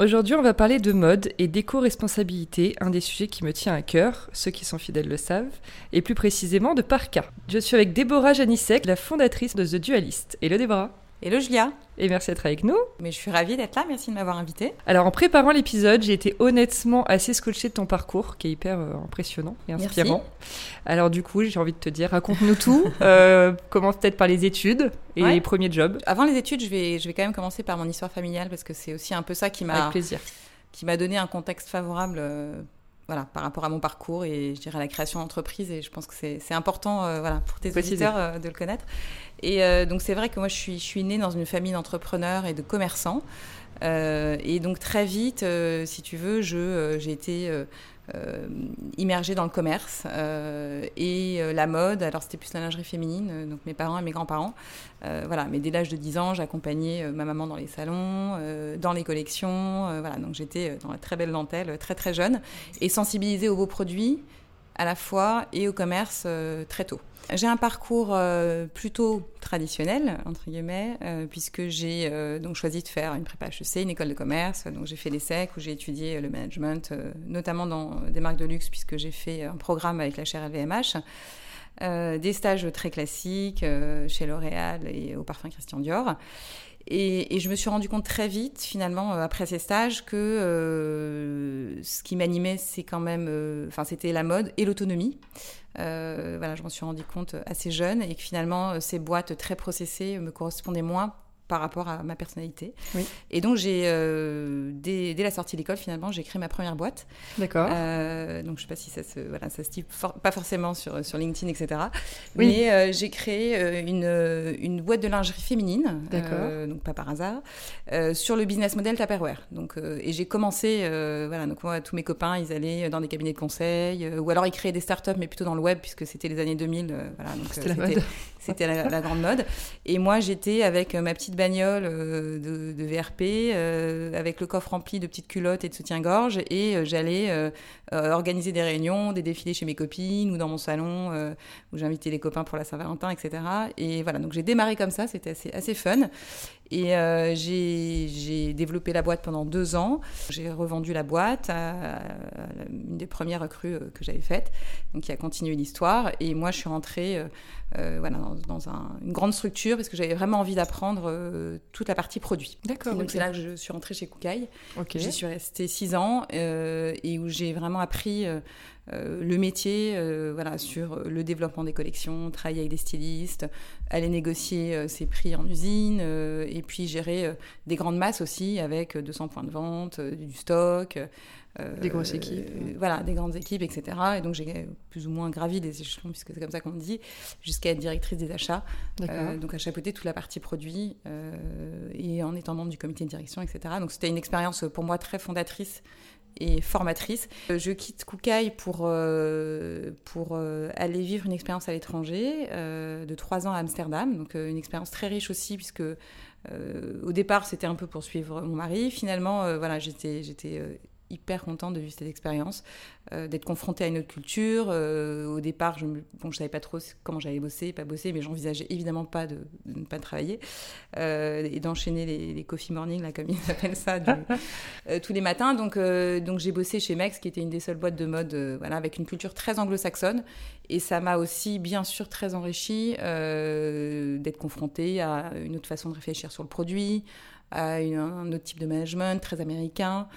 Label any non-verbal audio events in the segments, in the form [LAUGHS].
Aujourd'hui, on va parler de mode et d'éco-responsabilité, un des sujets qui me tient à cœur, ceux qui sont fidèles le savent, et plus précisément de Parka. Je suis avec Déborah Janissek, la fondatrice de The Dualist. Hello Déborah Hello Julia et merci d'être avec nous. Mais je suis ravie d'être là, merci de m'avoir invitée. Alors en préparant l'épisode, j'ai été honnêtement assez scotchée de ton parcours qui est hyper euh, impressionnant et inspirant. Alors du coup, j'ai envie de te dire, raconte-nous tout. [LAUGHS] euh, commence peut-être par les études et les premiers jobs. Avant les études, je vais, je vais quand même commencer par mon histoire familiale parce que c'est aussi un peu ça qui m'a... plaisir. Qui m'a donné un contexte favorable euh, voilà, par rapport à mon parcours et je dirais à la création d'entreprise. Et je pense que c'est important euh, voilà, pour tes auditeurs euh, de le connaître. Et euh, donc, c'est vrai que moi, je suis, je suis née dans une famille d'entrepreneurs et de commerçants. et donc, très vite, si tu veux, j'ai été euh, immergée dans le commerce euh, et euh, la mode. Alors c'était plus la lingerie féminine, donc mes parents et mes grands-parents. voilà, mais dès l'âge de 10 ans, j'accompagnais ma maman dans les salons, dans les collections. voilà, donc j'étais dans la très belle dentelle, très très jeune, et sensibilisée aux beaux produits à la fois et au commerce très tôt. J'ai un parcours euh, plutôt traditionnel, entre guillemets, euh, puisque j'ai euh, donc choisi de faire une prépa HEC, une école de commerce. Donc j'ai fait l'ESSEC où j'ai étudié le management, notamment dans des marques de luxe, puisque j'ai fait un programme avec la chaire LVMH. des stages très classiques chez L'Oréal et au parfum Christian Dior. Et, je me suis rendu compte très vite, finalement, après ces stages, que ce qui m'animait, c'est quand même, enfin, c'était la mode et l'autonomie. Euh, voilà, je m'en suis rendu compte assez jeune et que finalement, euh, ces boîtes très processées me correspondaient moins par rapport à ma personnalité. Et donc, j'ai, euh, dès, la sortie de l'école, finalement, j'ai créé ma première boîte. D'accord. Euh, donc, je ne sais pas si ça se, voilà, ça se dit pas forcément sur, sur LinkedIn, etc. Oui. Mais euh, j'ai créé une, une boîte de lingerie féminine. D'accord. donc, pas par hasard. sur le business model Tupperware. Donc, et j'ai commencé, voilà, donc moi, tous mes copains, ils allaient dans des cabinets de conseil, ou alors ils créaient des startups, mais plutôt dans le web, puisque c'était les années 2000. voilà, donc, c'était la la, grande mode. Et moi, j'étais avec ma petite bagnole euh, de, VRP, euh, avec le coffre rempli de petites culottes et de soutien-gorge, et euh, j'allais organiser des réunions, des défilés chez mes copines ou dans mon salon où j'invitais les copains pour la Saint-Valentin, etc. Et voilà, donc j'ai démarré comme ça, c'était assez, assez fun. Et euh, j'ai développé la boîte pendant deux ans. J'ai revendu la boîte à, une des premières recrues euh, que j'avais faites, donc qui a continué l'histoire. Et moi, je suis rentrée euh, voilà, dans, une grande structure parce que j'avais vraiment envie d'apprendre toute la partie produit. D'accord. Donc c'est là que je suis rentrée chez Koukaï. J'y suis restée six ans et où j'ai vraiment appris euh, le métier euh, voilà, sur le développement des collections, travailler avec des stylistes, aller négocier euh, ses prix en usine, et puis gérer des grandes masses aussi avec 200 points de vente, du stock. des grosses équipes. voilà, des grandes équipes, etc. Et donc j'ai plus ou moins gravi des échelons, puisque c'est comme ça qu'on dit, jusqu'à être directrice des achats. donc à chapeauter toute la partie produit et en étant membre du comité de direction, etc. Donc c'était une expérience pour moi très fondatrice et formatrice. Euh, je quitte Koukaï pour, euh, pour euh, aller vivre une expérience à l'étranger de trois ans à Amsterdam, donc une expérience très riche aussi puisque au départ c'était un peu pour suivre mon mari. Finalement, voilà, j'étais j'étais hyper contente de vivre cette expérience, euh, d'être confrontée à une autre culture. Euh, au départ, je ne bon, savais pas trop comment j'allais bosser, pas bosser, mais j'envisageais évidemment pas de, ne pas travailler euh, et d'enchaîner les, coffee morning, là, comme ils [LAUGHS] appellent ça, [LAUGHS] tous les matins. Donc, donc j'ai bossé chez Mex, qui était une des seules boîtes de mode, voilà, avec une culture très anglo-saxonne. Et ça m'a aussi, bien sûr, très enrichi d'être confrontée à une autre façon de réfléchir sur le produit, à un autre type de management très américain,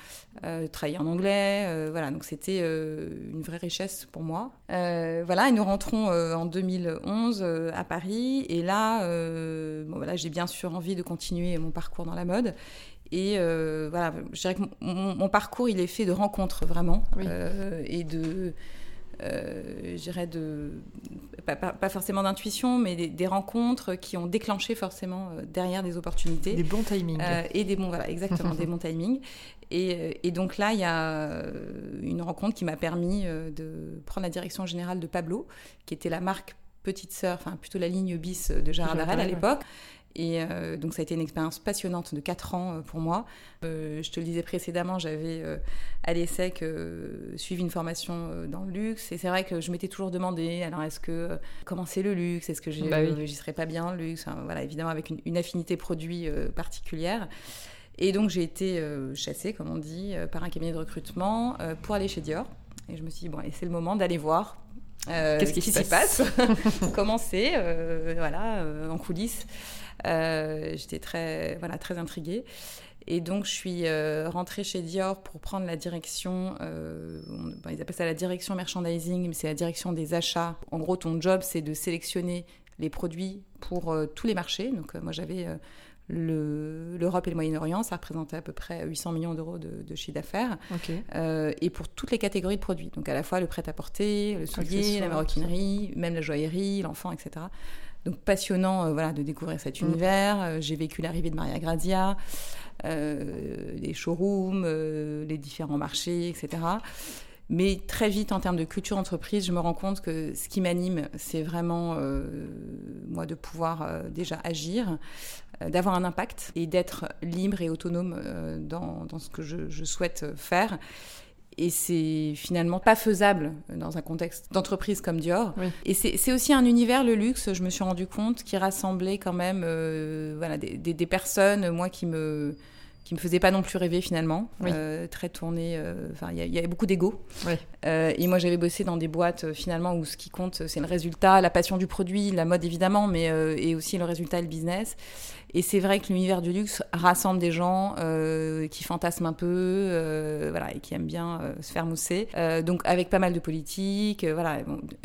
euh, travailler en anglais, euh, voilà, donc c'était euh, une vraie richesse pour moi. Euh, voilà, et nous rentrons en 2011 à Paris, et là, bon, voilà, j'ai bien sûr envie de continuer mon parcours dans la mode. Et voilà, je dirais que mon, parcours, il est fait de rencontres vraiment et de euh, je dirais, de, pas, forcément d'intuition, mais des, rencontres qui ont déclenché forcément euh, derrière des opportunités. Des bons timings. Euh, et des bons, voilà, exactement, des bons timings. [LAUGHS] Et, et, donc là, il y a une rencontre qui m'a permis de prendre la direction générale de Pablo, qui était la marque petite sœur, enfin plutôt la ligne bis de Gérard Darel à l'époque. Et euh, donc ça a été une expérience passionnante de 4 ans euh, pour moi. Euh, je te le disais précédemment, j'avais à l'ESSEC suivi une formation dans le luxe. Et c'est vrai que je m'étais toujours demandé, alors est-ce que comment c'est le luxe? Est-ce que bah j'y serais pas bien le luxe? Voilà, évidemment avec une, affinité produit particulière. Et donc j'ai été chassée, comme on dit, par un cabinet de recrutement pour aller chez Dior. Et je me suis dit, bon, c'est le moment d'aller voir Qu'est-ce qui s'y passe, passe? [LAUGHS] [LAUGHS] Comment c'est Voilà, en coulisses? Euh, j'étais très, voilà, très intriguée. Et donc, je suis euh, rentrée chez Dior pour prendre la direction, euh, ils appellent ça la direction merchandising, mais c'est la direction des achats. En gros, ton job, c'est de sélectionner les produits pour tous les marchés. Donc, moi, j'avais l'Europe et le Moyen-Orient, ça représentait à peu près 800 millions d'euros de, chiffre d'affaires. et pour toutes les catégories de produits. Donc, à la fois le prêt-à-porter, le soulier, la maroquinerie, même la joaillerie, l'enfant, etc. Donc passionnant euh, voilà, de découvrir cet mm. univers. Euh, j'ai vécu l'arrivée de Maria Grazia, euh, les showrooms, les différents marchés, etc. Mais très vite, en termes de culture entreprise, je me rends compte que ce qui m'anime, c'est vraiment, moi, de pouvoir déjà agir, d'avoir un impact et d'être libre et autonome dans, dans, ce que je, je souhaite faire et c'est finalement pas faisable dans un contexte d'entreprise comme Dior. Et c'est aussi un univers, le luxe, je me suis rendu compte, qui rassemblait quand même euh, voilà, des, des, personnes, moi, qui me qui me faisaient pas non plus rêver finalement, euh, très tourné. Euh, il y, avait beaucoup d'ego. et moi, j'avais bossé dans des boîtes finalement où ce qui compte, c'est le résultat, la passion du produit, la mode évidemment, mais et aussi le résultat et le business. Et c'est vrai que l'univers du luxe rassemble des gens euh, qui fantasment un peu, euh, voilà, et qui aiment bien euh, se faire mousser. donc avec pas mal de politique. voilà,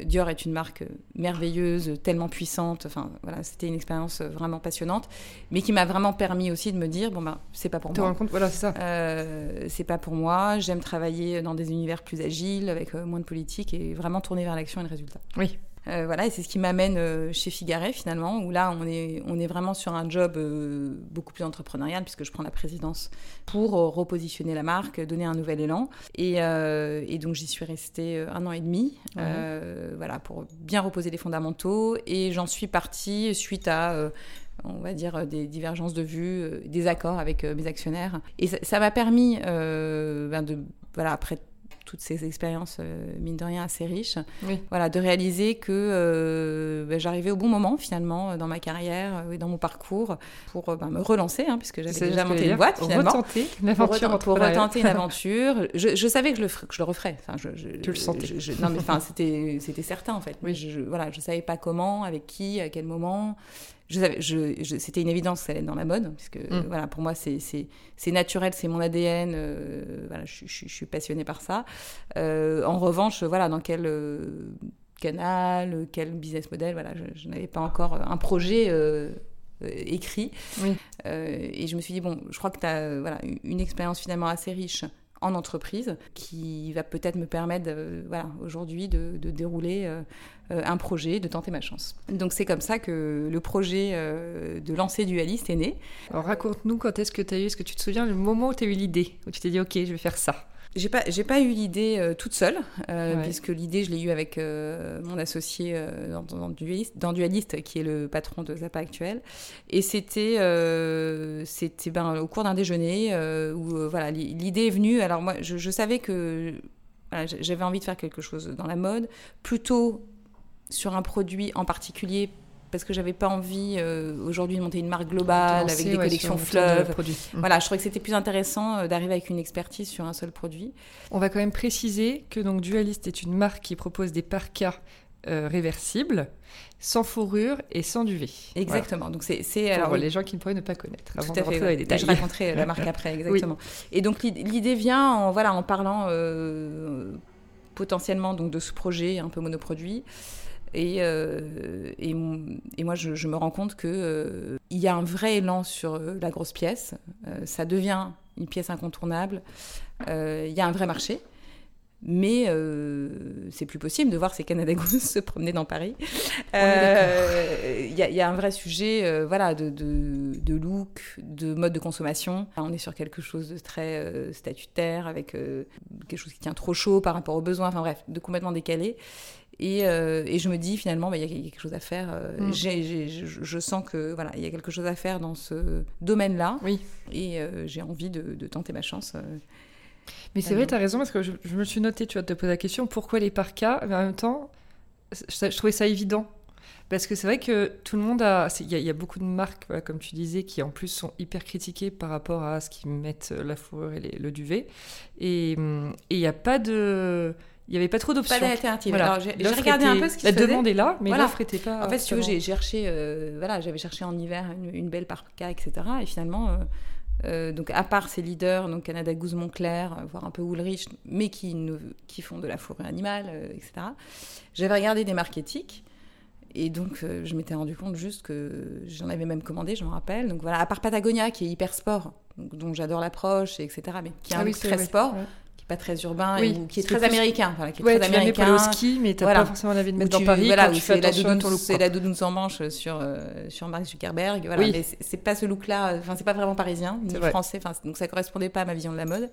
Dior est une marque merveilleuse, tellement puissante. Enfin, voilà, c'était une expérience vraiment passionnante, mais qui m'a vraiment permis aussi de me dire bon ben, c'est pas pour moi. compte, voilà, c'est ça. c'est pas pour moi. J'aime travailler dans des univers plus agiles, avec moins de politique et vraiment tourner vers l'action et le résultat. Oui. Euh, voilà, et c'est ce qui m'amène euh, chez Figaret finalement, où là on est, on est vraiment sur un job euh, beaucoup plus entrepreneurial puisque je prends la présidence pour repositionner la marque, donner un nouvel élan. Et, donc j'y suis restée un an et demi, voilà, pour bien reposer les fondamentaux. Et j'en suis partie suite à on va dire, des divergences de vues, des accords avec mes actionnaires. Et ça m'a permis, ben de, voilà, après toutes ces expériences, euh, mine de rien, assez riches. Voilà, de réaliser que euh, bah, j'arrivais au bon moment, finalement, euh, dans ma carrière et dans mon parcours, pour bah, me relancer, hein, puisque j'avais déjà monté une boîte, finalement. Retenter une aventure. Pour, retenter une [LAUGHS] aventure. Je, savais que je le, que je le referais. Enfin, je, tu le sentais. non, mais enfin, c'était certain, en fait. Oui. Je, voilà, je savais pas comment, avec qui, à quel moment je, c'était une évidence que ça allait être dans la mode, puisque mm. voilà, pour moi, c'est, naturel, c'est mon ADN, euh, voilà, je, suis passionnée par ça. Euh, en revanche, voilà, dans quel euh, canal, quel business model, voilà, je, n'avais pas encore un projet écrit. et je me suis dit, bon, je crois que tu as voilà, une expérience finalement assez riche en entreprise qui va peut-être me permettre voilà, aujourd'hui de, dérouler euh, euh, un projet, de tenter ma chance. Donc c'est comme ça que le projet euh, de lancer Dualiste est né. Alors raconte-nous quand est-ce que tu as eu, est-ce que tu te souviens le moment où tu as eu l'idée, où tu t'es dit ok je vais faire ça? J'ai pas, j'ai pas eu l'idée euh, toute seule, euh, puisque l'idée, je l'ai eue avec euh, mon associé dans, dans, qui est le patron de Zappa actuel. Et c'était, c'était ben, au cours d'un déjeuner où voilà, l'idée est venue. Alors moi, je, je savais que j'avais envie de faire quelque chose dans la mode, plutôt sur un produit en particulier parce que j'avais pas envie euh, aujourd'hui de monter une marque globale avec des collections fleuves. Mmh. Voilà, je trouvais que c'était plus intéressant euh, d'arriver avec une expertise sur un seul produit. On va quand même préciser que donc Dualist est une marque qui propose des parkas euh, réversibles, sans fourrure et sans duvet. Exactement. Donc c'est alors les gens qui ne pourraient ne pas connaître. Tout à fait. Je raconterai la marque après [LAUGHS] exactement. Et donc l'idée vient en voilà en parlant potentiellement donc de ce projet un peu monoproduit Et, et, et, moi, je, je, me rends compte qu'il il y a un vrai élan sur la grosse pièce. ça devient une pièce incontournable. Il y a un vrai marché. Mais euh, c'est plus possible de voir ces Canada Goose [LAUGHS] se promener dans Paris. Il euh, y, y, a un vrai sujet euh, voilà, de, de, de, look, de mode de consommation. On est sur quelque chose de très euh, statutaire, avec quelque chose qui tient trop chaud par rapport aux besoins, enfin bref, de complètement décalé. Et, et je me dis finalement, bah, il y a quelque chose à faire. Mm. je sens que voilà, il y a quelque chose à faire dans ce domaine-là. Oui. Et j'ai envie de, de, tenter ma chance. Mais c'est vrai, tu as raison, parce que je, me suis noté, tu vas te poser la question, pourquoi les parkas? Mais en même temps, je, trouvais ça évident. Parce que c'est vrai que tout le monde a. Il y, a beaucoup de marques, comme tu disais, qui en plus sont hyper critiquées par rapport à ce qu'ils mettent euh, la fourrure et le duvet. Et il n'y a pas de. Il n'y avait pas trop d'options. Pas d'alternative. Alors, j'ai regardé un peu ce qui se faisait. La demande est là, mais l'offre n'était pas. En fait, si j'ai cherché. Euh, voilà, j'avais cherché en hiver une, belle parka, etc. Et finalement. Euh, euh, donc à part ces leaders, donc Canada Goose Montclair, voire un peu Woolrich, mais qui, qui font de la forêt animale, etc. J'avais regardé des marques éthiques. Et donc, je m'étais rendu compte juste que j'en avais même commandé, je me rappelle. Donc voilà, à part Patagonia, qui est hyper sport, donc, dont j'adore l'approche, etc., mais qui est un ah très sport, pas très urbain ou qui est très américain. Voilà, qui est très américain. pour le ski, mais tu n'as pas forcément envie de mettre dans Paris. Voilà, c'est la, doudoune, la doudoune sans manche sur, euh, sur Mark Zuckerberg. Voilà, oui. Mais c'est pas ce look-là, enfin, c'est pas vraiment parisien, ni français, donc ça correspondait pas à ma vision de la mode.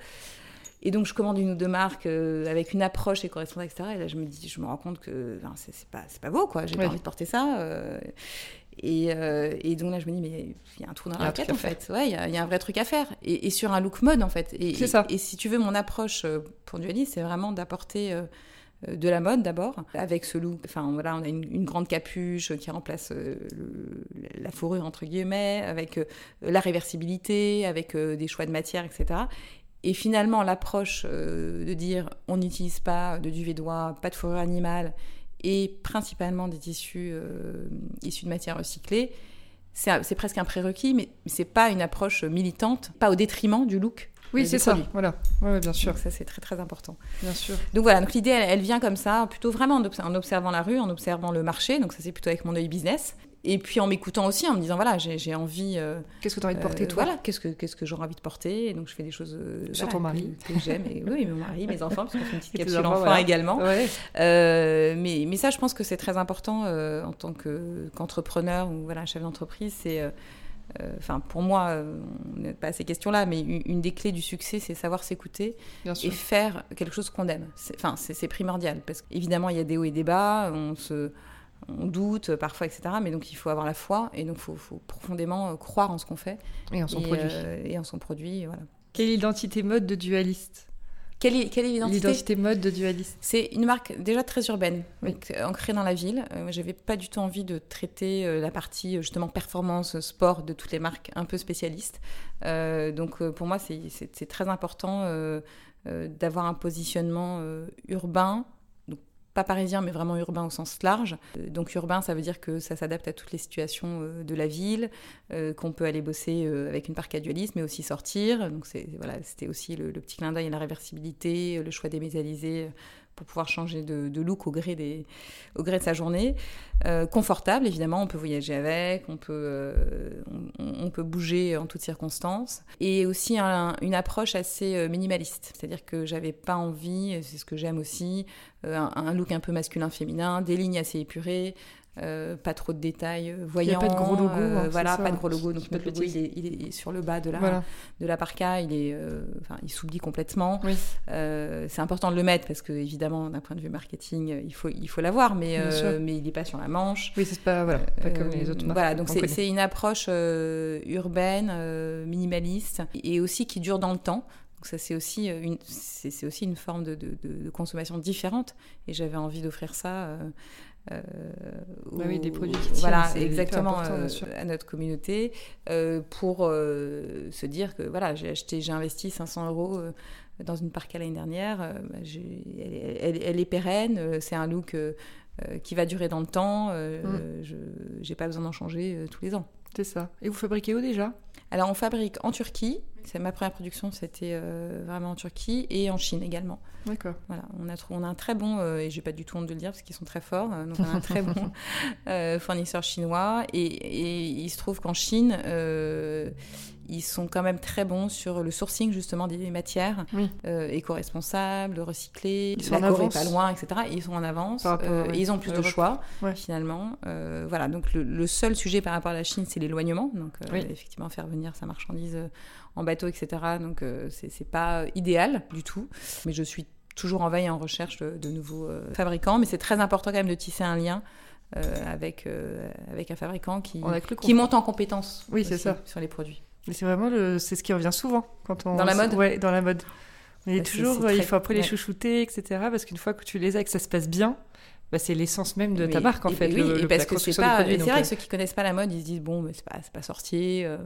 Et donc, je commande une ou deux marques euh, avec une approche qui correspond, etc. Et là, je me dis, je me rends compte que enfin, c'est pas, pas beau, quoi. J'ai pas envie de porter ça. Euh, euh, et, donc là, je me dis, mais il y a un trou dans la raquette, en fait. Ouais, il y, a un vrai truc à faire. Et, sur un look mode, en fait. C'est ça. Et, si tu veux, mon approche euh, pour Dualis, c'est vraiment d'apporter euh, de la mode d'abord, avec ce look. Enfin, voilà, on a une, grande capuche qui remplace la fourrure, entre guillemets, avec la réversibilité, avec des choix de matière, etc. Et finalement, l'approche de dire on n'utilise pas de duvet d'oie, pas de fourrure animale, et principalement des tissus euh, issus de matières recyclées, c'est presque un prérequis, mais c'est pas une approche militante, pas au détriment du look. Oui, c'est ça. Voilà. Ouais, bien sûr. Donc ça, c'est très très important. Bien sûr. Donc voilà. Donc l'idée, elle, elle, vient comme ça, plutôt vraiment en observant la rue, en observant le marché. Donc ça, c'est plutôt avec mon œil business. Et puis en m'écoutant aussi, en me disant voilà, j'ai envie. Euh, qu'est-ce que tu as envie de porter, euh, toi Voilà, qu'est-ce que, qu'est-ce que j'aurais envie de porter? Et Donc je fais des choses. Euh, Sur ton mari que, j'aime. Et, oui, mon mari, mes enfants, parce qu'on fait une petite capsule enfant également. mais, mais ça, je pense que c'est très important en tant que, qu'entrepreneur ou voilà, chef d'entreprise. C'est. Enfin, pour moi, on n'est pas à ces questions-là, mais une, des clés du succès, c'est savoir s'écouter et faire quelque chose qu'on aime. Enfin, c'est, c'est primordial parce qu'évidemment, il y a des hauts et des bas. On se on doute parfois, etc. Mais donc il faut avoir la foi et donc il faut, profondément euh, croire en ce qu'on fait. Et en son produit. Euh, et en son produit, voilà. Quelle est l'identité mode de Dualiste quelle est, quelle est l'identité? L'identité mode de Dualiste. C'est une marque déjà très urbaine, euh, ancrée dans la ville. Je J'avais pas du tout envie de traiter la partie justement performance, sport de toutes les marques un peu spécialistes. donc pour moi, c'est très important d'avoir un positionnement urbain, pas parisien, mais vraiment urbain au sens large. Euh, donc urbain, ça veut dire que ça s'adapte à toutes les situations euh, de la ville, euh, qu'on peut aller bosser avec une parc à dualisme, mais aussi sortir. Donc voilà, c'était aussi le, petit clin d'œil et la réversibilité, le choix des métallisés pour pouvoir changer de, look au gré, des, au gré de sa journée. Euh, confortable, évidemment, on peut voyager avec, on peut, euh, on, peut bouger en toutes circonstances. Et aussi une approche assez euh, minimaliste, c'est-à-dire que j'avais pas envie, c'est ce que j'aime aussi, un, look un peu masculin-féminin, des lignes assez épurées, euh, pas trop de détails voyants. Il n'y a pas de gros logo. Euh, voilà, pas de gros logo. Donc notre logo, il est, il est, sur le bas de la, de la parka. Il est, euh, enfin, il s'oublie complètement. Oui. c'est important de le mettre parce que évidemment, d'un point de vue marketing, il faut, il faut l'avoir, mais, mais il n'est pas sur la manche. Oui, c'est pas, voilà, pas comme les autres marques. Voilà, donc c'est une approche urbaine, minimaliste et aussi qui dure dans le temps. Donc ça, c'est aussi une, c'est aussi une forme de, de, de, consommation différente. Et j'avais envie d'offrir ça euh, bah oui, des produits qui voilà exactement euh, à notre communauté euh, pour se dire que voilà j'ai acheté j'ai investi 500 euros dans une parka l'année dernière bah, elle, est pérenne c'est un look qui va durer dans le temps mm. je j'ai pas besoin d'en changer tous les ans. C'est ça. Et vous fabriquez où déjà? Alors on fabrique en Turquie c'est ma première production, c'était vraiment en Turquie et en Chine également. D'accord. Voilà, on a, on a un très bon, et j'ai pas du tout honte de le dire parce qu'ils sont très forts, donc on a un très bon [LAUGHS] fournisseur chinois. Et, et, il se trouve qu'en Chine, ils sont quand même très bons sur le sourcing justement des matières euh, éco-responsables, recyclées. Ils sont la Corée pas loin, etc. ils sont en avance. Euh, ils ont plus de choix finalement. Euh, voilà. Donc le, seul sujet par rapport à la Chine, c'est l'éloignement. Donc effectivement, faire venir sa marchandise en bateau, etc. Donc c'est pas idéal du tout. Mais je suis toujours en veille et en recherche de, nouveaux fabricants. Mais c'est très important quand même de tisser un lien. avec, avec un fabricant qui, qui monte en compétence oui, ça. sur les produits. Mais c'est vraiment le, c'est ce qui revient souvent quand on. Dans la mode. Ouais, dans la mode. Mais bah, toujours, il faut après les chouchouter, etc. Parce qu'une fois que tu les as et que ça se passe bien, bah, c'est l'essence même de ta marque en fait. Oui, le, et parce que c'est pas. C'est vrai que ceux qui connaissent pas la mode, ils se disent bon, mais c'est pas, pas sorcier, euh,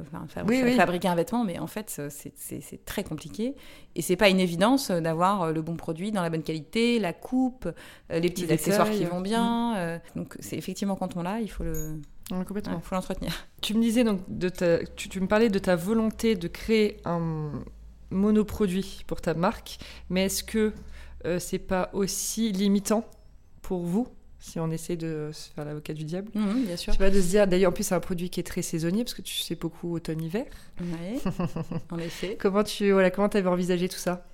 fabriquer un vêtement, mais en fait, c'est très compliqué. Et c'est pas une évidence d'avoir euh, le bon produit dans la bonne qualité, la coupe, euh, les petits accessoires qui vont bien. Donc c'est effectivement quand on l'a, il faut le. complètement. faut l'entretenir. Tu me disais donc de ta, tu, me parlais de ta volonté de créer un monoproduit pour ta marque, mais est-ce que c'est pas aussi limitant pour vous si on essaie de se faire l'avocat du diable. Mhm, bien sûr. Tu vas de se dire, d'ailleurs, en plus, c'est un produit qui est très saisonnier parce que tu sais beaucoup automne-hiver. Oui, [LAUGHS] en effet. comment tu voilà, comment avais envisagé tout ça?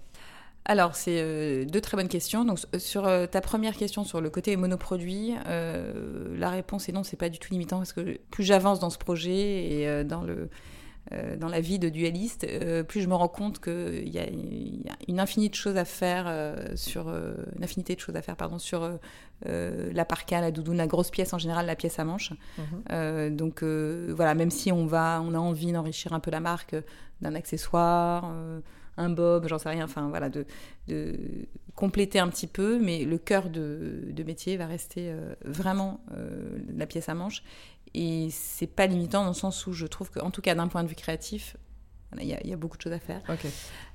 Alors, c'est euh, deux très bonnes questions. Donc, sur euh, ta première question sur le côté monoproduit, euh, la réponse est non, c'est pas du tout limitant parce que plus j'avance dans ce projet et dans le euh, dans la vie de dualiste, euh, plus je me rends compte qu'il y, a une infinité de choses à faire euh, sur une infinité de choses à faire pardon sur la parka, la doudoune, la grosse pièce en général, la pièce à manche. Mhm. donc voilà, même si on va, on a envie d'enrichir un peu la marque d'un accessoire un bob, j'en sais rien, enfin voilà, de, de, compléter un petit peu, mais le cœur de, de métier va rester vraiment la pièce à manche. Et c'est pas limitant dans le sens où je trouve qu'en tout cas d'un point de vue créatif, il y, a beaucoup de choses à faire.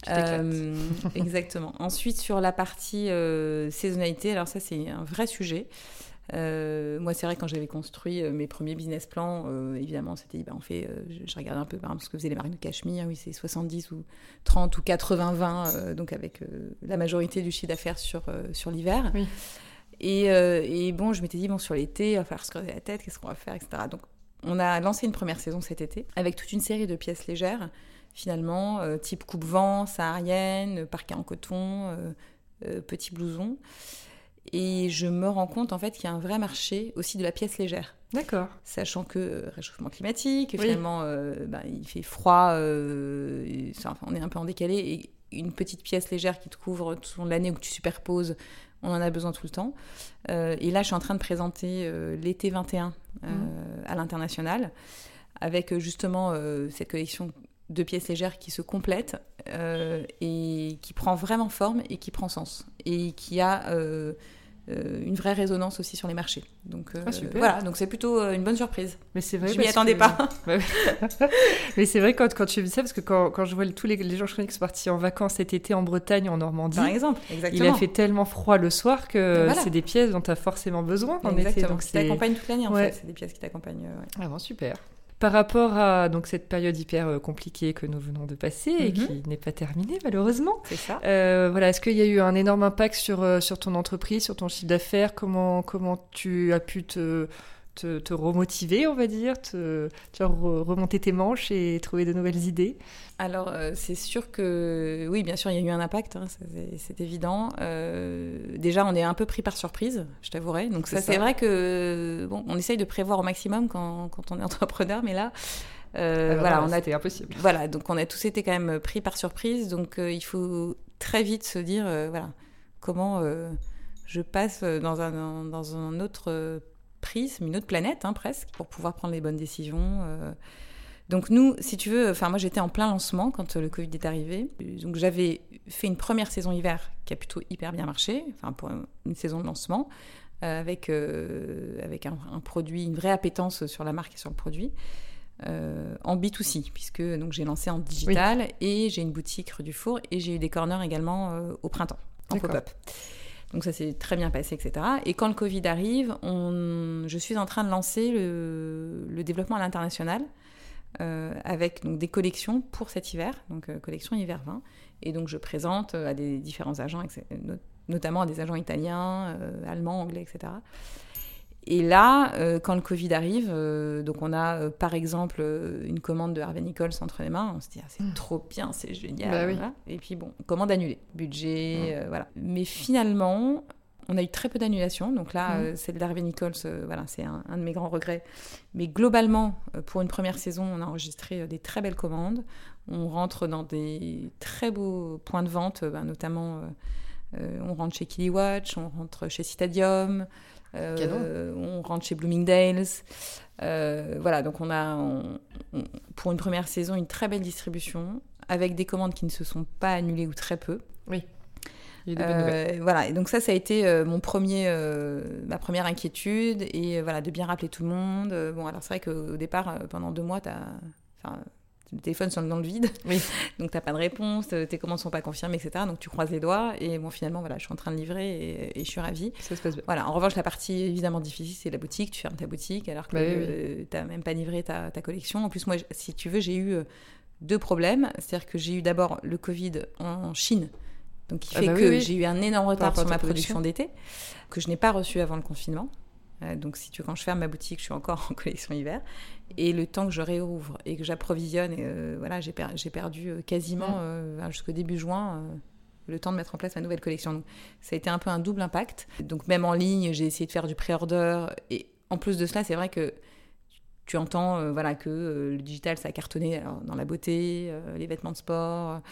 Euh, [LAUGHS] exactement. Ensuite, sur la partie euh, saisonnalité, alors ça, c'est un vrai sujet. Euh, moi, c'est vrai, quand j'avais construit mes premiers business plans, évidemment, c'était, bah, on fait, je, regardais un peu, par exemple, ce que faisaient les marques de cachemire, oui, c'est 70 ou 30 ou 80-20, donc avec la majorité du chiffre d'affaires sur, sur l'hiver. Oui. Euh, et, bon, je m'étais dit, bon, sur l'été, on va faire se creuser la tête, qu'est-ce qu'on va faire, etc. Donc, on a lancé une première saison cet été avec toute une série de pièces légères, finalement, euh, type coupe-vent, saharienne, parquet en coton, euh, petit blouson. Et je me rends compte en fait qu'il y a un vrai marché aussi de la pièce légère. D'accord. Sachant que réchauffement climatique, finalement, bah, il fait froid, on est un peu en décalé, et une petite pièce légère qui te couvre tout l'année ou que tu superposes on en a besoin tout le temps. Euh, et là, je suis en train de présenter euh, l'été 21 euh, mmh. à l'international, avec justement cette collection de pièces légères qui se complètent et qui prend vraiment forme et qui prend sens. Et qui a une vraie résonance aussi sur les marchés. Donc euh, ah, voilà, donc c'est plutôt euh, une bonne surprise. Mais c'est vrai. Je m'y attendais pas. [LAUGHS] Mais c'est vrai quand, quand tu dis ça, parce que quand, quand je vois tous les, les gens je qui sont partis en vacances cet été en Bretagne, en Normandie, par exemple, exactement. il a fait tellement froid le soir que c'est des pièces dont tu as forcément besoin en été. Donc qui t'accompagnent toute l'année en fait. C'est des pièces qui t'accompagnent. Ah bon, super. Par rapport à donc cette période hyper euh, compliquée que nous venons de passer et qui mhm. n'est pas terminée malheureusement. C'est ça. Euh, voilà, est-ce qu'il y a eu un énorme impact sur, euh, sur ton entreprise, sur ton chiffre d'affaires? Comment comment tu as pu te te, remotiver, on va dire, te, remonter tes manches et trouver de nouvelles idées Alors, euh, c'est sûr que, oui, bien sûr, il y a eu un impact, hein, c'est évident. Euh, déjà, on est un peu pris par surprise, je t'avouerai. Donc, ça, c'est vrai que, bon, on essaye de prévoir au maximum quand, quand on est [LAUGHS] entrepreneur, mais là, euh, voilà, on a été impossible. Voilà, donc on a tous été quand même pris par surprise. Donc, il faut très vite se dire, voilà, comment je passe dans un, dans un autre prise, une autre planète hein, presque, pour pouvoir prendre les bonnes décisions. Euh. Donc nous, si tu veux, enfin moi j'étais en plein lancement quand le Covid est arrivé. Donc j'avais fait une première saison hiver qui a plutôt hyper bien marché, enfin pour une saison de lancement, euh, avec, euh, avec un, produit, une vraie appétence sur la marque et sur le produit. en B2C, puisque donc j'ai lancé en digital et j'ai une boutique rue du Four et j'ai eu des corners également au printemps, en pop-up. Donc ça s'est très bien passé, etc. Et quand le Covid arrive, je suis en train de lancer le, développement à l'international avec donc, des collections pour cet hiver, donc collection hiver 20. Et donc je présente à des différents agents, notamment à des agents italiens, allemands, anglais, etc. Et là, euh, quand le Covid arrive, euh, donc on a euh, par exemple une commande de Harvey Nichols entre les mains, on se dit ah, c'est mmh. trop bien, c'est génial. Bah Et puis bon, commande annulée, budget, mmh. voilà. Mais finalement, on a eu très peu d'annulations. Donc là, mmh. celle d'Harvey Nichols, voilà, c'est un, de mes grands regrets. Mais globalement, pour une première saison, on a enregistré des très belles commandes. On rentre dans des très beaux points de vente, bah, notamment on rentre chez Kiliwatch, on rentre chez Citadium. Euh, on rentre chez Bloomingdale's. Euh, voilà, donc on a, pour une première saison, une très belle distribution avec des commandes qui ne se sont pas annulées ou très peu. Oui. Euh, voilà, et donc ça, ça a été mon premier, ma première inquiétude, et voilà, de bien rappeler tout le monde. bon, alors c'est vrai qu'au départ, pendant deux mois, as, le téléphone sonne dans le vide, oui. [LAUGHS] donc t'as pas de réponse, tes commandes sont pas confirmées, etc. Donc tu croises les doigts et bon finalement voilà, je suis en train de livrer et, je suis ravie. Ça se passe bien. Voilà. En revanche, la partie évidemment difficile, c'est la boutique. Tu fermes ta boutique alors que bah tu n'as même pas livré ta, ta, collection. En plus, moi, si tu veux, j'ai eu euh, deux problèmes. C'est-à-dire que j'ai eu d'abord le Covid en Chine. Donc, qui ah fait bah que j'ai eu un énorme retard sur ma production d'été, que je n'ai pas reçu avant le confinement. Euh, donc, si tu quand je ferme ma boutique, je suis encore en [LAUGHS] collection hiver. Et le temps que je réouvre et que j'approvisionne, euh, voilà, j'ai, perdu euh, quasiment mm. jusqu'au début juin le temps de mettre en place ma nouvelle collection. Donc, ça a été un peu un double impact. Donc, même en ligne, j'ai essayé de faire du pré-order. Et en plus de cela, c'est vrai que tu entends voilà, que le digital, ça a cartonné dans la beauté, les vêtements de sport,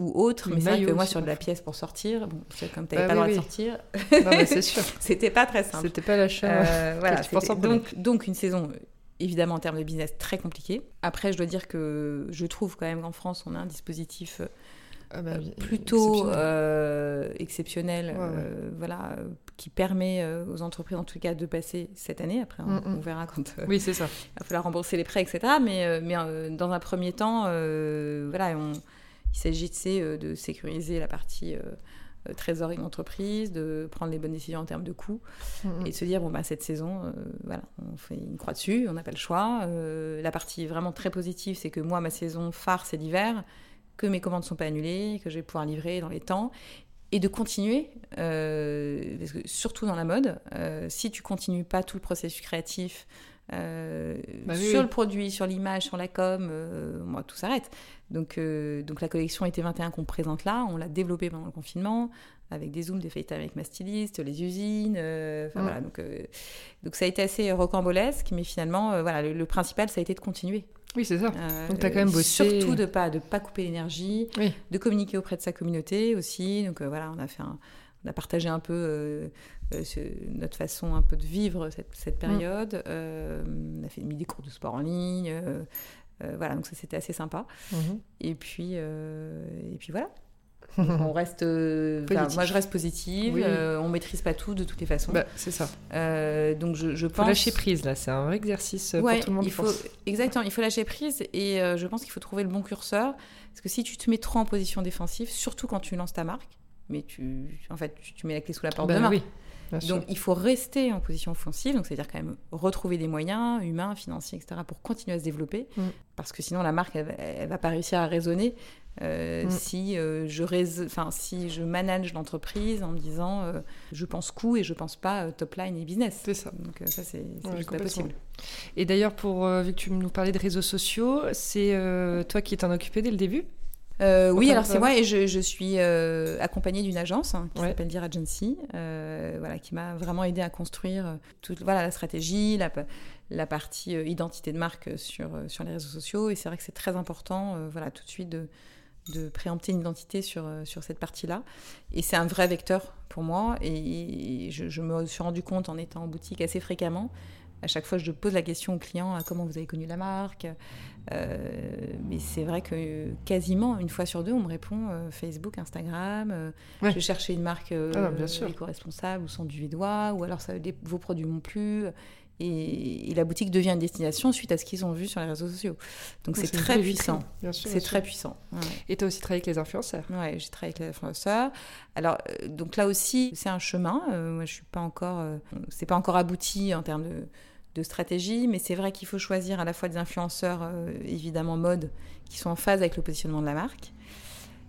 ou autre. Mais c'est vrai que moi, sur de la pièce pour sortir, bon, comme tu n'avais bah pas le droit de sortir, [LAUGHS] c'est sûr. [LAUGHS] c'était pas très simple. C'était pas l'achat. Euh, voilà, donc, donc une saison évidemment en termes de business très compliquée. Après, je dois dire que je trouve quand même qu'en France, on a un dispositif ah bah plutôt exceptionnel, euh, voilà, qui permet euh, aux entreprises en tout cas de passer cette année. Après, on, mm, verra quand oui, c'est ça. il va falloir rembourser les prêts, etc. Mais, mais dans un premier temps, voilà, on il s'agissait euh, de sécuriser la partie euh, euh, trésorerie d'entreprise, de prendre les bonnes décisions en termes de coûts mm-hmm. et de se dire bon bah cette saison voilà on fait une croix dessus, on n'a pas le choix. la partie vraiment très positive c'est que moi ma saison phare c'est l'hiver, que mes commandes ne sont pas annulées, que je vais pouvoir livrer dans les temps et de continuer parce que surtout dans la mode si tu continues pas tout le processus créatif bah sur le produit, sur l'image, sur la com, moi, tout s'arrête. Donc, euh, donc la collection été 21 qu'on présente là, on l'a développée pendant le confinement, avec des zooms, des FaceTime avec ma styliste, les usines. Mm. voilà, donc, donc ça a été assez rocambolesque, mais finalement, voilà, le, principal, ça a été de continuer. Oui, c'est ça. donc tu as quand même bossé. Surtout de pas, de pas couper l'énergie, de communiquer auprès de sa communauté aussi. Donc voilà, on a fait un on a partagé un peu euh, euh, notre façon un peu de vivre cette, mm. période. Euh, on a fait mis des cours de sport en ligne. Voilà, donc ça c'était assez sympa. Mm-hmm. Et puis et puis voilà. [LAUGHS] on reste, moi je reste positive. on maîtrise pas tout de toutes les façons. Bah, c'est ça. donc je, je pense. Faut lâcher prise là, c'est un vrai exercice pour tout le monde. Il faut exactement, il faut lâcher prise et je pense qu'il faut trouver le bon curseur parce que si tu te mets trop en position défensive, surtout quand tu lances ta marque, mais tu, en fait, tu, mets la clé sous la porte ben donc il faut rester en position offensive, donc c'est-à-dire quand même retrouver des moyens humains, financiers, etc. pour continuer à se développer, mm. parce que sinon la marque elle, ne va pas réussir à raisonner euh, mm. si euh, je enfin si je manage l'entreprise en me disant euh, je pense coût et je pense pas top line et business. C'est ça. Donc ça c'est pas possible. Et d'ailleurs pour vu que tu nous parlais de réseaux sociaux, c'est toi qui t'en occupé dès le début? Euh, oui, alors c'est moi et je, suis euh, accompagnée d'une agence hein, qui s'appelle Dear Agency, euh, voilà, qui m'a vraiment aidé à construire toute voilà, la stratégie, la, la partie identité de marque sur, sur les réseaux sociaux. Et c'est vrai que c'est très important voilà, tout de suite de, de préempter une identité sur, sur cette partie-là. Et c'est un vrai vecteur pour moi. Et je, je, me suis rendu compte en étant en boutique assez fréquemment à chaque fois, je pose la question au client ah, comment vous avez connu la marque? Euh, mais c'est vrai que quasiment une fois sur deux, on me répond euh, Facebook, Instagram. Euh, je vais chercher une marque ah, éco-responsable ou sans du vidois, ou alors ça, vos produits m'ont plu. Et, la boutique devient une destination suite à ce qu'ils ont vu sur les réseaux sociaux. Donc c'est très puissant. C'est très puissant. Et tu as aussi travaillé avec les influenceurs Oui, j'ai travaillé avec les influenceurs. Alors, donc là aussi, c'est un chemin. moi, je suis pas encore. c'est pas encore abouti en termes de de stratégie, mais c'est vrai qu'il faut choisir à la fois des influenceurs, évidemment mode, qui sont en phase avec le positionnement de la marque.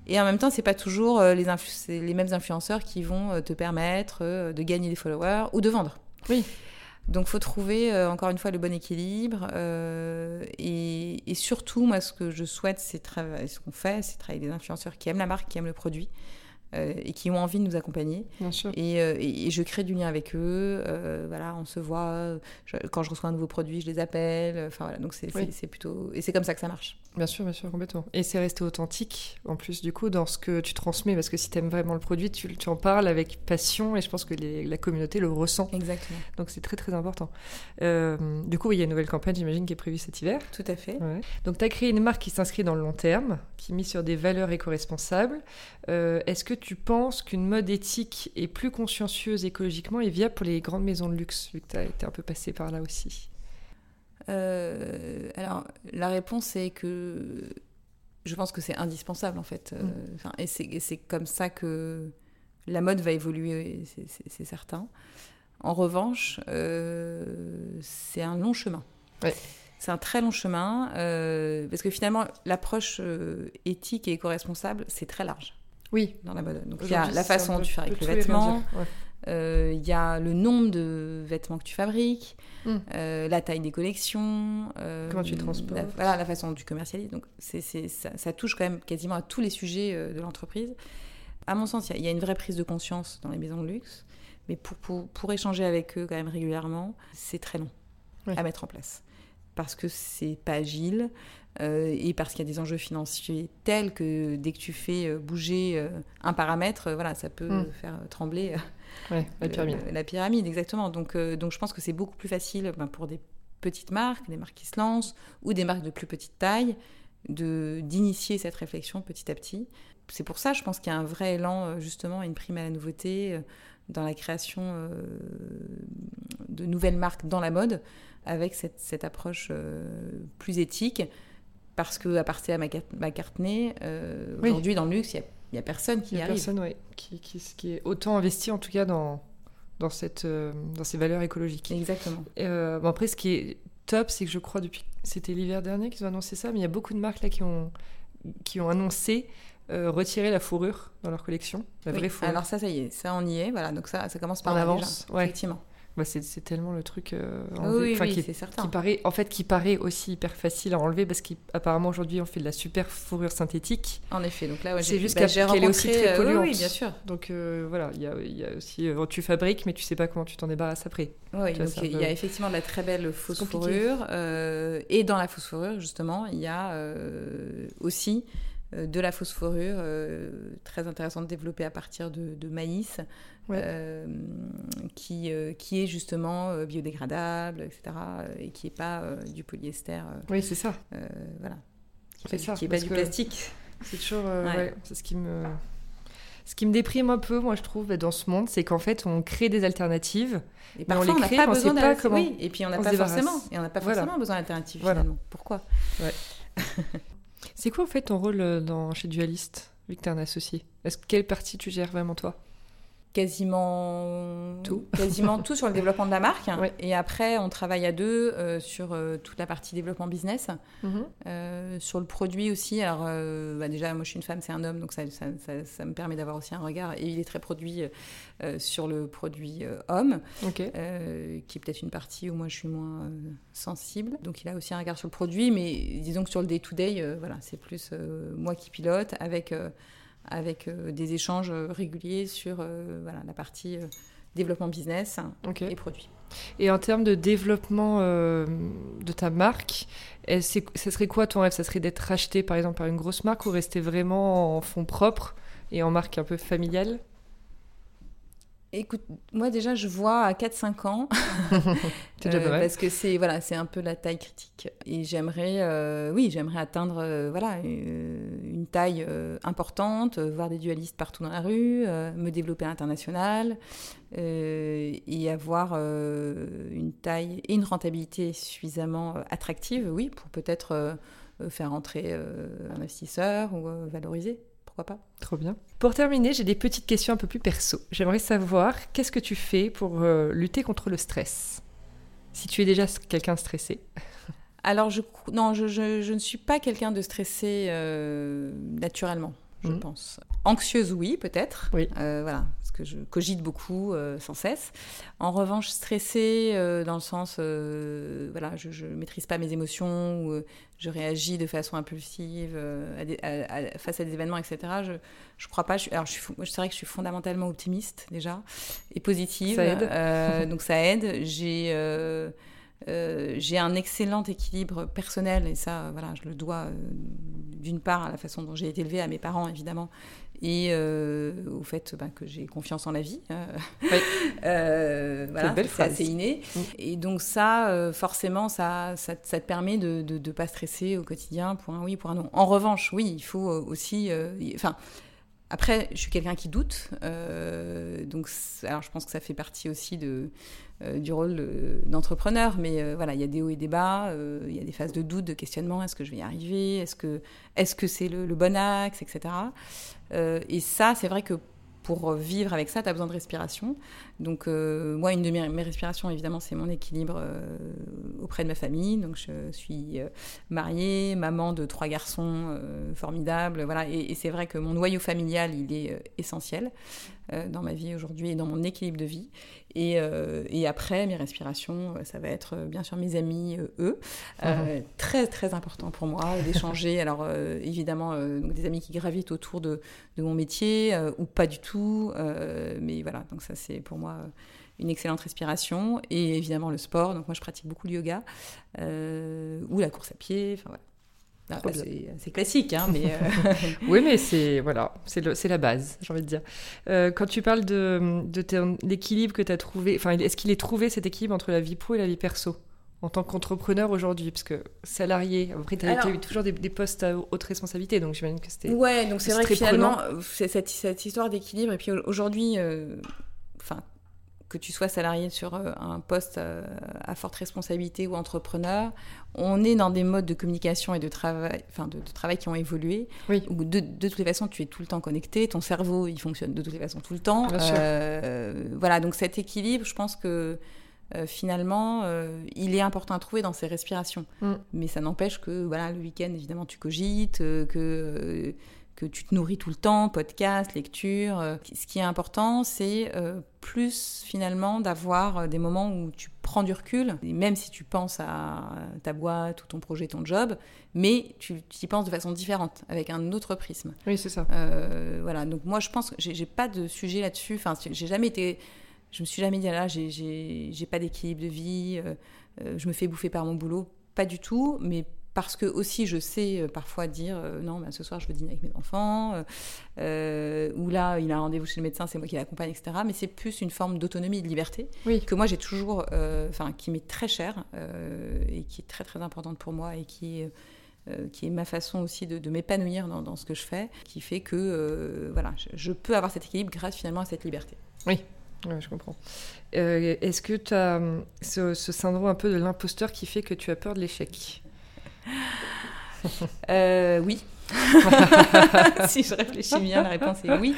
Et en même temps, c'est pas toujours les, les, mêmes influenceurs qui vont te permettre de gagner des followers ou de vendre. Oui. Donc, faut trouver euh, encore une fois le bon équilibre. Euh, et, surtout, moi, ce que je souhaite, c'est ce qu'on fait, c'est travailler avec des influenceurs qui aiment la marque, qui aiment le produit, euh, et qui ont envie de nous accompagner. Bien sûr. Euh, et, je crée du lien avec eux. Euh, voilà, on se voit. quand je reçois un nouveau produit, je les appelle. Enfin voilà, donc c'est plutôt. Et c'est comme ça que ça marche. Bien sûr, bien sûr, complètement. Et c'est resté authentique, en plus, du coup, dans ce que tu transmets, parce que si tu aimes vraiment le produit, tu, tu, en parles avec passion, et je pense que la communauté le ressent. Exactement. Donc c'est très, très important. du coup, il y a une nouvelle campagne, j'imagine, qui est prévue cet hiver. Tout à fait. Donc tu as créé une marque qui s'inscrit dans le long terme, qui mise sur des valeurs éco-responsables. Est-ce que tu penses qu'une mode éthique est plus consciencieuse écologiquement et viable pour les grandes maisons de luxe, vu que tu as été un peu passé par là aussi? Euh, Alors, la réponse est que je pense que c'est indispensable, en fait. Euh, mm. et c'est comme ça que la mode va évoluer, c'est certain. En revanche, euh, c'est un long chemin. C'est un très long chemin, parce que finalement, l'approche éthique et éco-responsable, c'est très large. Oui. Dans la mode. Donc il y a la façon dont tu fabriques les vêtements, euh, il y a le nombre de vêtements que tu fabriques, hmm. euh, la taille des collections, euh, comment tu transportes, la, voilà, la façon dont tu commercialises. Donc c'est, ça, ça, touche quand même quasiment à tous les sujets de l'entreprise. À mon sens, il y, a une vraie prise de conscience dans les maisons de luxe, mais pour, pour, pour échanger avec eux quand même régulièrement, c'est très long à mettre en place parce que c'est pas agile, euh, et parce qu'il y a des enjeux financiers tels que dès que tu fais euh, bouger euh, un paramètre, voilà, ça peut hmm. faire trembler la pyramide. la pyramide, exactement. Donc, donc je pense que c'est beaucoup plus facile ben, pour des petites marques, des marques qui se lancent, ou des marques de plus petite taille, de d'initier cette réflexion petit à petit. C'est pour ça, je pense qu'il y a un vrai élan, justement, une prime à la nouveauté dans la création de nouvelles marques dans la mode, avec cette, cette approche plus éthique parce qu'à partir de McCartney, euh, aujourd'hui dans le luxe, il n'y a, personne qui y, a arrive. personne qui, qui, est autant investi en tout cas dans, dans, cette, euh, dans ces valeurs écologiques. Exactement. Euh, bon, après, ce qui est top, c'est que je crois depuis c'était l'hiver dernier qu'ils ont annoncé ça, mais il y a beaucoup de marques là qui ont, qui ont annoncé retirer la fourrure dans leur collection, la vraie fourrure. Alors ça, ça y est, ça on y est, voilà, donc ça, ça commence par en avance, ouais. effectivement. Bah, c'est tellement le truc euh, oui, qui, c'est certain. qui paraît en fait qui paraît aussi hyper facile à enlever parce qu'apparemment aujourd'hui on fait de la super fourrure synthétique. En effet donc là c'est juste bah, qu'elle est aussi très euh, polluante oui, bien sûr. Donc euh, voilà il y a, y a, aussi tu fabriques mais tu sais pas comment tu t'en débarrasses après. Oui donc il y a effectivement de la très belle fausse fourrure et dans la fausse fourrure justement il y a aussi de la fausse fourrure très intéressante développée à partir de, de maïs euh, qui, euh, qui est justement euh, biodégradable, etc. et qui n'est pas du polyester. oui, c'est ça. voilà. Qui n'est pas, du plastique. C'est toujours. c'est ce qui me. Ce qui me déprime un peu, moi, je trouve, dans ce monde, c'est qu'en fait, on crée des alternatives. Et parfois, on, les crée, on n'a pas besoin pas comment. Oui, et puis on n'a pas forcément. Et on n'a pas forcément besoin d'alternatives finalement. Pourquoi? [LAUGHS] C'est quoi en fait ton rôle dans, chez Dualist, vu que tu es un associé? Est-ce quelle partie tu gères vraiment toi? Quasiment tout, [LAUGHS] quasiment tout sur le développement de la marque. Et après, on travaille à deux euh, sur euh, toute la partie développement business, mhm. euh, sur le produit aussi. Alors bah, déjà, moi je suis une femme, c'est un homme, donc ça, ça, ça, me permet d'avoir aussi un regard. Et il est très produit sur le produit homme, qui est peut-être une partie où moi je suis moins sensible. Donc il a aussi un regard sur le produit, mais disons que sur le day-to-day, voilà, c'est plus moi qui pilote avec avec euh, des échanges euh, réguliers sur euh, voilà, la partie développement business et produits. Et en termes de développement de ta marque, ça serait quoi ton rêve? Ça serait d'être racheté par exemple par une grosse marque ou rester vraiment en fonds propres et en marque un peu familiale? Écoute, moi déjà, je vois à 4-5 ans, [LAUGHS] euh, parce que c'est voilà, c'est un peu la taille critique. Et j'aimerais, euh, oui, j'aimerais atteindre euh, voilà une taille importante, voir des dualistes partout dans la rue, me développer à l'international et avoir une taille et une rentabilité suffisamment attractive, oui, pour peut-être faire entrer un investisseur ou valoriser pourquoi pas Trop bien. Pour terminer, j'ai des petites questions un peu plus perso. J'aimerais savoir qu'est-ce que tu fais pour euh, lutter contre le stress? Si tu es déjà quelqu'un stressé [LAUGHS] Alors, je, non, je, je, ne suis pas quelqu'un de stressé naturellement je mhm. pense. Anxieuse, oui, peut-être. Oui. Euh, voilà, parce que je cogite beaucoup euh, sans cesse. En revanche, stressée euh, dans le sens, voilà, je ne maîtrise pas mes émotions ou je réagis de façon impulsive face à des événements, etc. Je ne crois pas. Je, alors, je suis, c'est vrai que je suis fondamentalement optimiste déjà et positive. Ça aide. donc ça aide. J'ai euh, j'ai un excellent équilibre personnel et ça, voilà, je le dois euh, d'une part à la façon dont j'ai été élevée, à mes parents évidemment, et euh, au fait bah, que j'ai confiance en la vie. Oui. [LAUGHS] voilà, c'est assez inné. Et donc ça, forcément, ça, ça, ça, te permet de ne pas stresser au quotidien pour un oui, pour un non. En revanche, oui, il faut aussi... Enfin après, je suis quelqu'un qui doute, donc alors je pense que ça fait partie aussi de, du rôle d'entrepreneur, mais euh, voilà, il y a des hauts et des bas, il y a des phases de doute, de questionnement, est-ce que je vais y arriver, est-ce que c'est le, le, bon axe, etc. et ça, c'est vrai que pour vivre avec ça, tu as besoin de respiration. Donc, euh, moi, une de mes, respirations, évidemment, c'est mon équilibre euh, auprès de ma famille. Donc, je suis euh, mariée, maman de trois garçons formidables. Voilà. Et, c'est vrai que mon noyau familial, il est essentiel dans ma vie aujourd'hui et dans mon équilibre de vie. Et, et, après, mes respirations, ça va être bien sûr mes amis, eux. Mhm. Très, très important pour moi [LAUGHS] d'échanger. Alors, évidemment, des amis qui gravitent autour de, de mon métier ou pas du tout. mais voilà, donc ça, c'est pour moi une excellente respiration et évidemment le sport. Donc moi je pratique beaucoup le yoga euh, ou la course à pied. Enfin voilà. Ah, c'est classique, hein, mais euh, [LAUGHS] [LAUGHS] oui, mais c'est voilà, c'est la base, j'ai envie de dire. Euh, quand tu parles de, de l'équilibre que tu as trouvé, enfin, est-ce qu'il est trouvé cet équilibre entre la vie pro et la vie perso en tant qu'entrepreneur aujourd'hui? Parce que salarié, après, tu as, eu toujours des, postes à haute responsabilité, donc j'imagine que c'était. Ouais, donc c'est vrai que finalement, cette, cette, histoire d'équilibre, et puis aujourd'hui, enfin, que tu sois salarié sur euh, un poste euh, à forte responsabilité ou entrepreneur, on est dans des modes de communication et de travail, enfin de, travail qui ont évolué. Oui. Où de, de, toutes les façons, tu es tout le temps connecté, ton cerveau, il fonctionne de toutes les façons tout le temps. Euh, voilà, donc cet équilibre, je pense que finalement, il est important à trouver dans ses respirations. Mm. Mais ça n'empêche que, voilà, le week-end, évidemment, tu cogites, que que tu te nourris tout le temps, podcast, lecture. Euh, ce qui est important, c'est euh, plus finalement d'avoir euh, des moments où tu prends du recul, même si tu penses à ta boîte ou ton projet, ton job, mais tu y penses de façon différente, avec un autre prisme. Oui, c'est ça. voilà, donc moi je pense que j'ai pas de sujet là-dessus. Enfin, j'ai jamais été. Je me suis jamais dit, ah là, j'ai pas d'équilibre de vie, je me fais bouffer par mon boulot. Pas du tout, mais parce que aussi je sais euh, parfois dire euh, non ben, ce soir je veux dîner avec mes enfants euh, ou là il a un rendez-vous chez le médecin c'est moi qui l'accompagne etc mais c'est plus une forme d'autonomie et de liberté que moi j'ai toujours enfin qui m'est très chère et qui est très très importante pour moi et qui est qui est ma façon aussi de, m'épanouir dans, ce que je fais, qui fait que voilà, je, peux avoir cet équilibre grâce finalement à cette liberté. Oui, je comprends. Est-ce que tu as ce, ce, syndrome un peu de l'imposteur qui fait que tu as peur de l'échec? Euh, oui. [LAUGHS] si je réfléchis bien, la réponse est oui.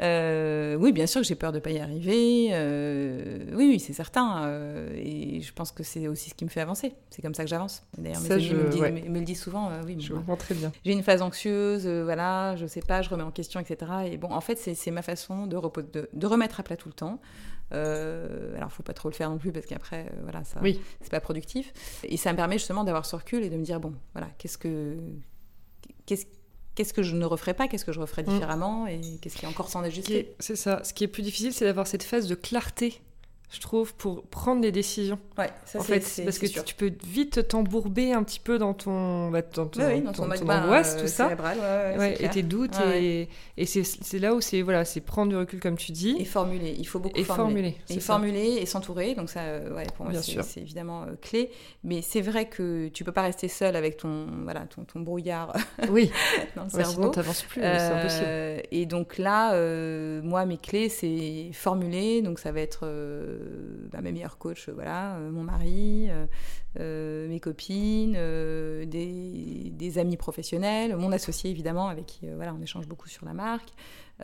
Euh, oui, bien sûr que j'ai peur de ne pas y arriver. Euh, oui, oui, c'est certain. et je pense que c'est aussi ce qui me fait avancer. C'est comme ça que j'avance. D'ailleurs, mes amis me, le disent souvent. oui, je comprends très bien. J'ai une phase anxieuse, voilà, je sais pas, je remets en question, etc. Et bon, en fait, c'est ma façon de, de, de, remettre à plat tout le temps. Euh, alors, faut pas trop le faire non plus parce qu'après, euh, voilà, ça, oui. c'est pas productif. Et ça me permet justement d'avoir ce recul et de me dire bon, voilà, qu'est-ce que, qu'est-ce qu'est-ce que je ne referais pas, qu'est-ce que je referais mm. différemment et qu'est-ce qui est encore sans ajuster. C'est ça. Ce qui est plus difficile, c'est d'avoir cette phase de clarté je trouve, pour prendre des décisions. Ouais, ça en fait, parce que tu, peux vite t'embourber un petit peu dans ton, bah, dans ton, angoisse, tout ça, et tes doutes, et, et c'est là où c'est voilà, c'est prendre du recul comme tu dis. Et formuler, il faut beaucoup et formuler. Et formuler et s'entourer, donc ça, euh, ouais, pour moi c'est évidemment euh, clé. Mais c'est vrai que tu peux pas rester seul avec ton voilà ton, ton brouillard [LAUGHS] oui. dans le cerveau. Sinon plus, c'est impossible. Euh, et donc là, moi mes clés c'est formuler, donc ça va être bah, mes meilleurs coachs, voilà, mon mari, mes copines, des, amis professionnels, mon associé évidemment, avec qui voilà, on échange beaucoup sur la marque.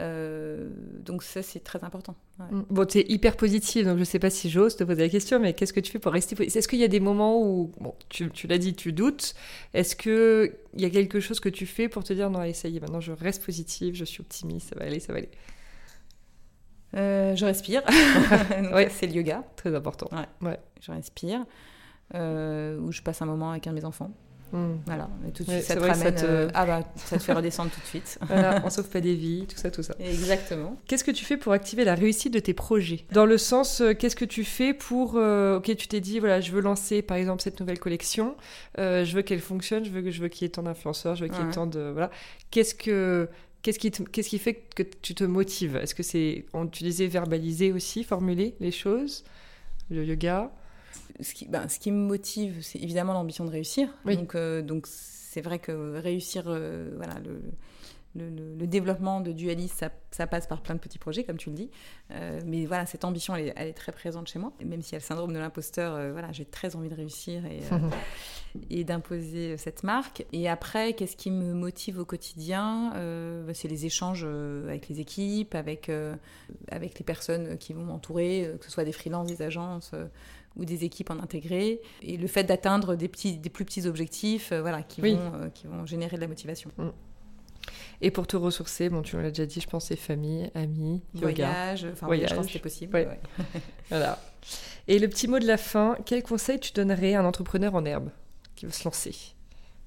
Euh, donc ça, c'est très important. Mm. Bon, tu es hyper positive, donc je ne sais pas si j'ose te poser la question, mais qu'est-ce que tu fais pour rester positive Est-ce qu'il y a des moments où, bon, tu, tu l'as dit, tu doutes Est-ce qu'il y a quelque chose que tu fais pour te dire, non, allez, ça y est, maintenant je reste positive, je suis optimiste, ça va aller, ça va aller? Euh, Je respire. [LAUGHS] ouais. C'est le yoga. Très important. Ouais. Je respire. Euh, où je passe un moment avec un de mes enfants. Hmm. Voilà, et tout de suite, ça te ramène. Ça te... Euh, ah bah, ça te fait redescendre tout de suite. [LAUGHS] Voilà, [LAUGHS] on sauve pas des vies, tout ça, tout ça. Exactement. Qu'est-ce que tu fais pour activer la réussite de tes projets? Dans le sens, euh, qu'est-ce que tu fais pour. Euh, ok, tu t'es dit, voilà, je veux lancer par exemple cette nouvelle collection, je veux qu'elle fonctionne, je veux, je veux qu'il y ait tant d'influenceurs, je veux qu'il y ait tant de. Voilà. Qu'est-ce que. Qu'est-ce qui, qu'est-ce qui fait que tu te motives? Est-ce que c'est, tu disais verbaliser aussi, formuler les choses, le yoga? Ce qui, ben, ce qui me motive, c'est évidemment l'ambition de réussir. Donc, euh, donc c'est vrai que réussir, euh, voilà, le, le, développement de Dualis, ça, ça, passe par plein de petits projets, comme tu le dis. Euh, mais voilà, cette ambition, elle est, elle est, très présente chez moi. Et même s'il y a le syndrome de l'imposteur, voilà, j'ai très envie de réussir et, [LAUGHS] et d'imposer cette marque. Et après, qu'est-ce qui me motive au quotidien bah, C'est les échanges avec les équipes, avec, avec les personnes qui vont m'entourer, que ce soit des freelances, des agences ou des équipes en intégré, et le fait d'atteindre des, petits, des plus petits objectifs euh, voilà, qui, vont, euh, qui vont générer de la motivation. Mm. Et pour te ressourcer, bon, tu l'as déjà dit, je pense, c'est famille, amis, voyage, enfin, voyage. je pense que c'est possible. [LAUGHS] voilà. Et le petit mot de la fin, quel conseil tu donnerais à un entrepreneur en herbe qui veut se lancer?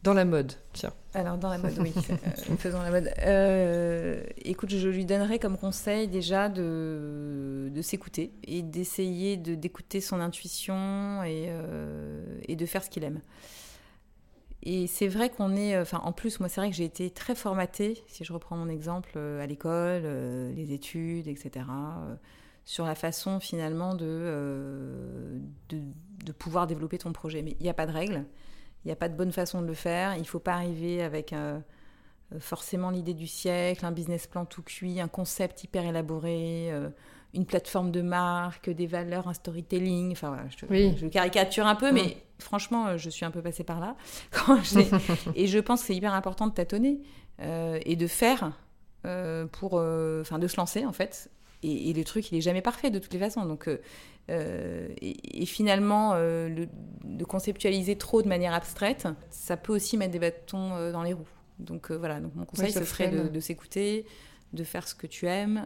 Dans la mode, tiens. Alors, dans la mode, oui. [LAUGHS] Euh, faisons la mode. Euh, écoute, je lui donnerais comme conseil déjà de, de s'écouter et d'essayer de, d'écouter son intuition et, euh, et de faire ce qu'il aime. Et c'est vrai qu'on est, enfin en plus, moi c'est vrai que j'ai été très formatée, si je reprends mon exemple, à l'école, les études, etc., sur la façon finalement de, de, pouvoir développer ton projet. Mais il n'y a pas de règle. Il n'y a pas de bonne façon de le faire. Il ne faut pas arriver avec euh, forcément l'idée du siècle, un business plan tout cuit, un concept hyper élaboré, euh, une plateforme de marque, des valeurs, un storytelling. Enfin voilà, je, caricature un peu, mais franchement, je suis un peu passée par là. [LAUGHS] [LAUGHS] et je pense que c'est hyper important de tâtonner euh, et de faire pour, enfin, de se lancer en fait. Et, le truc, il est jamais parfait de toutes les façons. Donc, euh, et, finalement, euh, de conceptualiser trop de manière abstraite, ça peut aussi mettre des bâtons euh, dans les roues. Donc voilà, donc mon conseil, ce serait de, s'écouter, de faire ce que tu aimes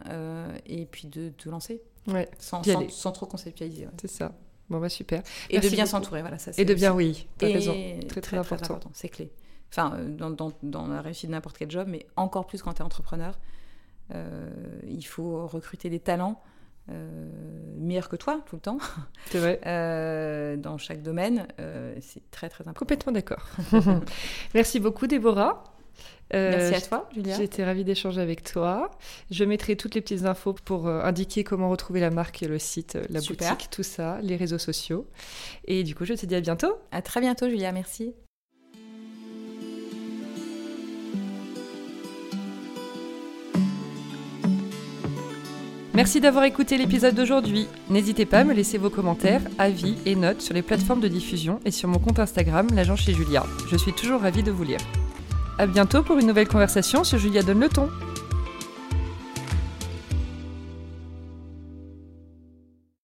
et puis de te lancer. Ouais. Sans, sans, trop conceptualiser. C'est ça. Bon, bah super. Et de bien s'entourer, voilà. Ça, et de bien, oui, tu as raison. Très, très, important. C'est clé. Enfin, dans, dans, dans, la réussite de n'importe quel job, mais encore plus quand tu es entrepreneur. il faut recruter des talents euh, meilleur que toi tout le temps. [LAUGHS] C'est vrai. Euh, dans chaque domaine, euh, c'est très très important. Complètement d'accord. [LAUGHS] Merci beaucoup Déborah. Merci à toi, Julia. J'étais ravie d'échanger avec toi. Je mettrai toutes les petites infos pour indiquer comment retrouver la marque, le site, la boutique, tout ça, les réseaux sociaux. Et du coup, je te dis à bientôt. À très bientôt, Julia. Merci. Merci d'avoir écouté l'épisode d'aujourd'hui. N'hésitez pas à me laisser vos commentaires, avis et notes sur les plateformes de diffusion et sur mon compte Instagram, l'agent chez Julia. Je suis toujours ravie de vous lire. À bientôt pour une nouvelle conversation sur Julia Donne le ton.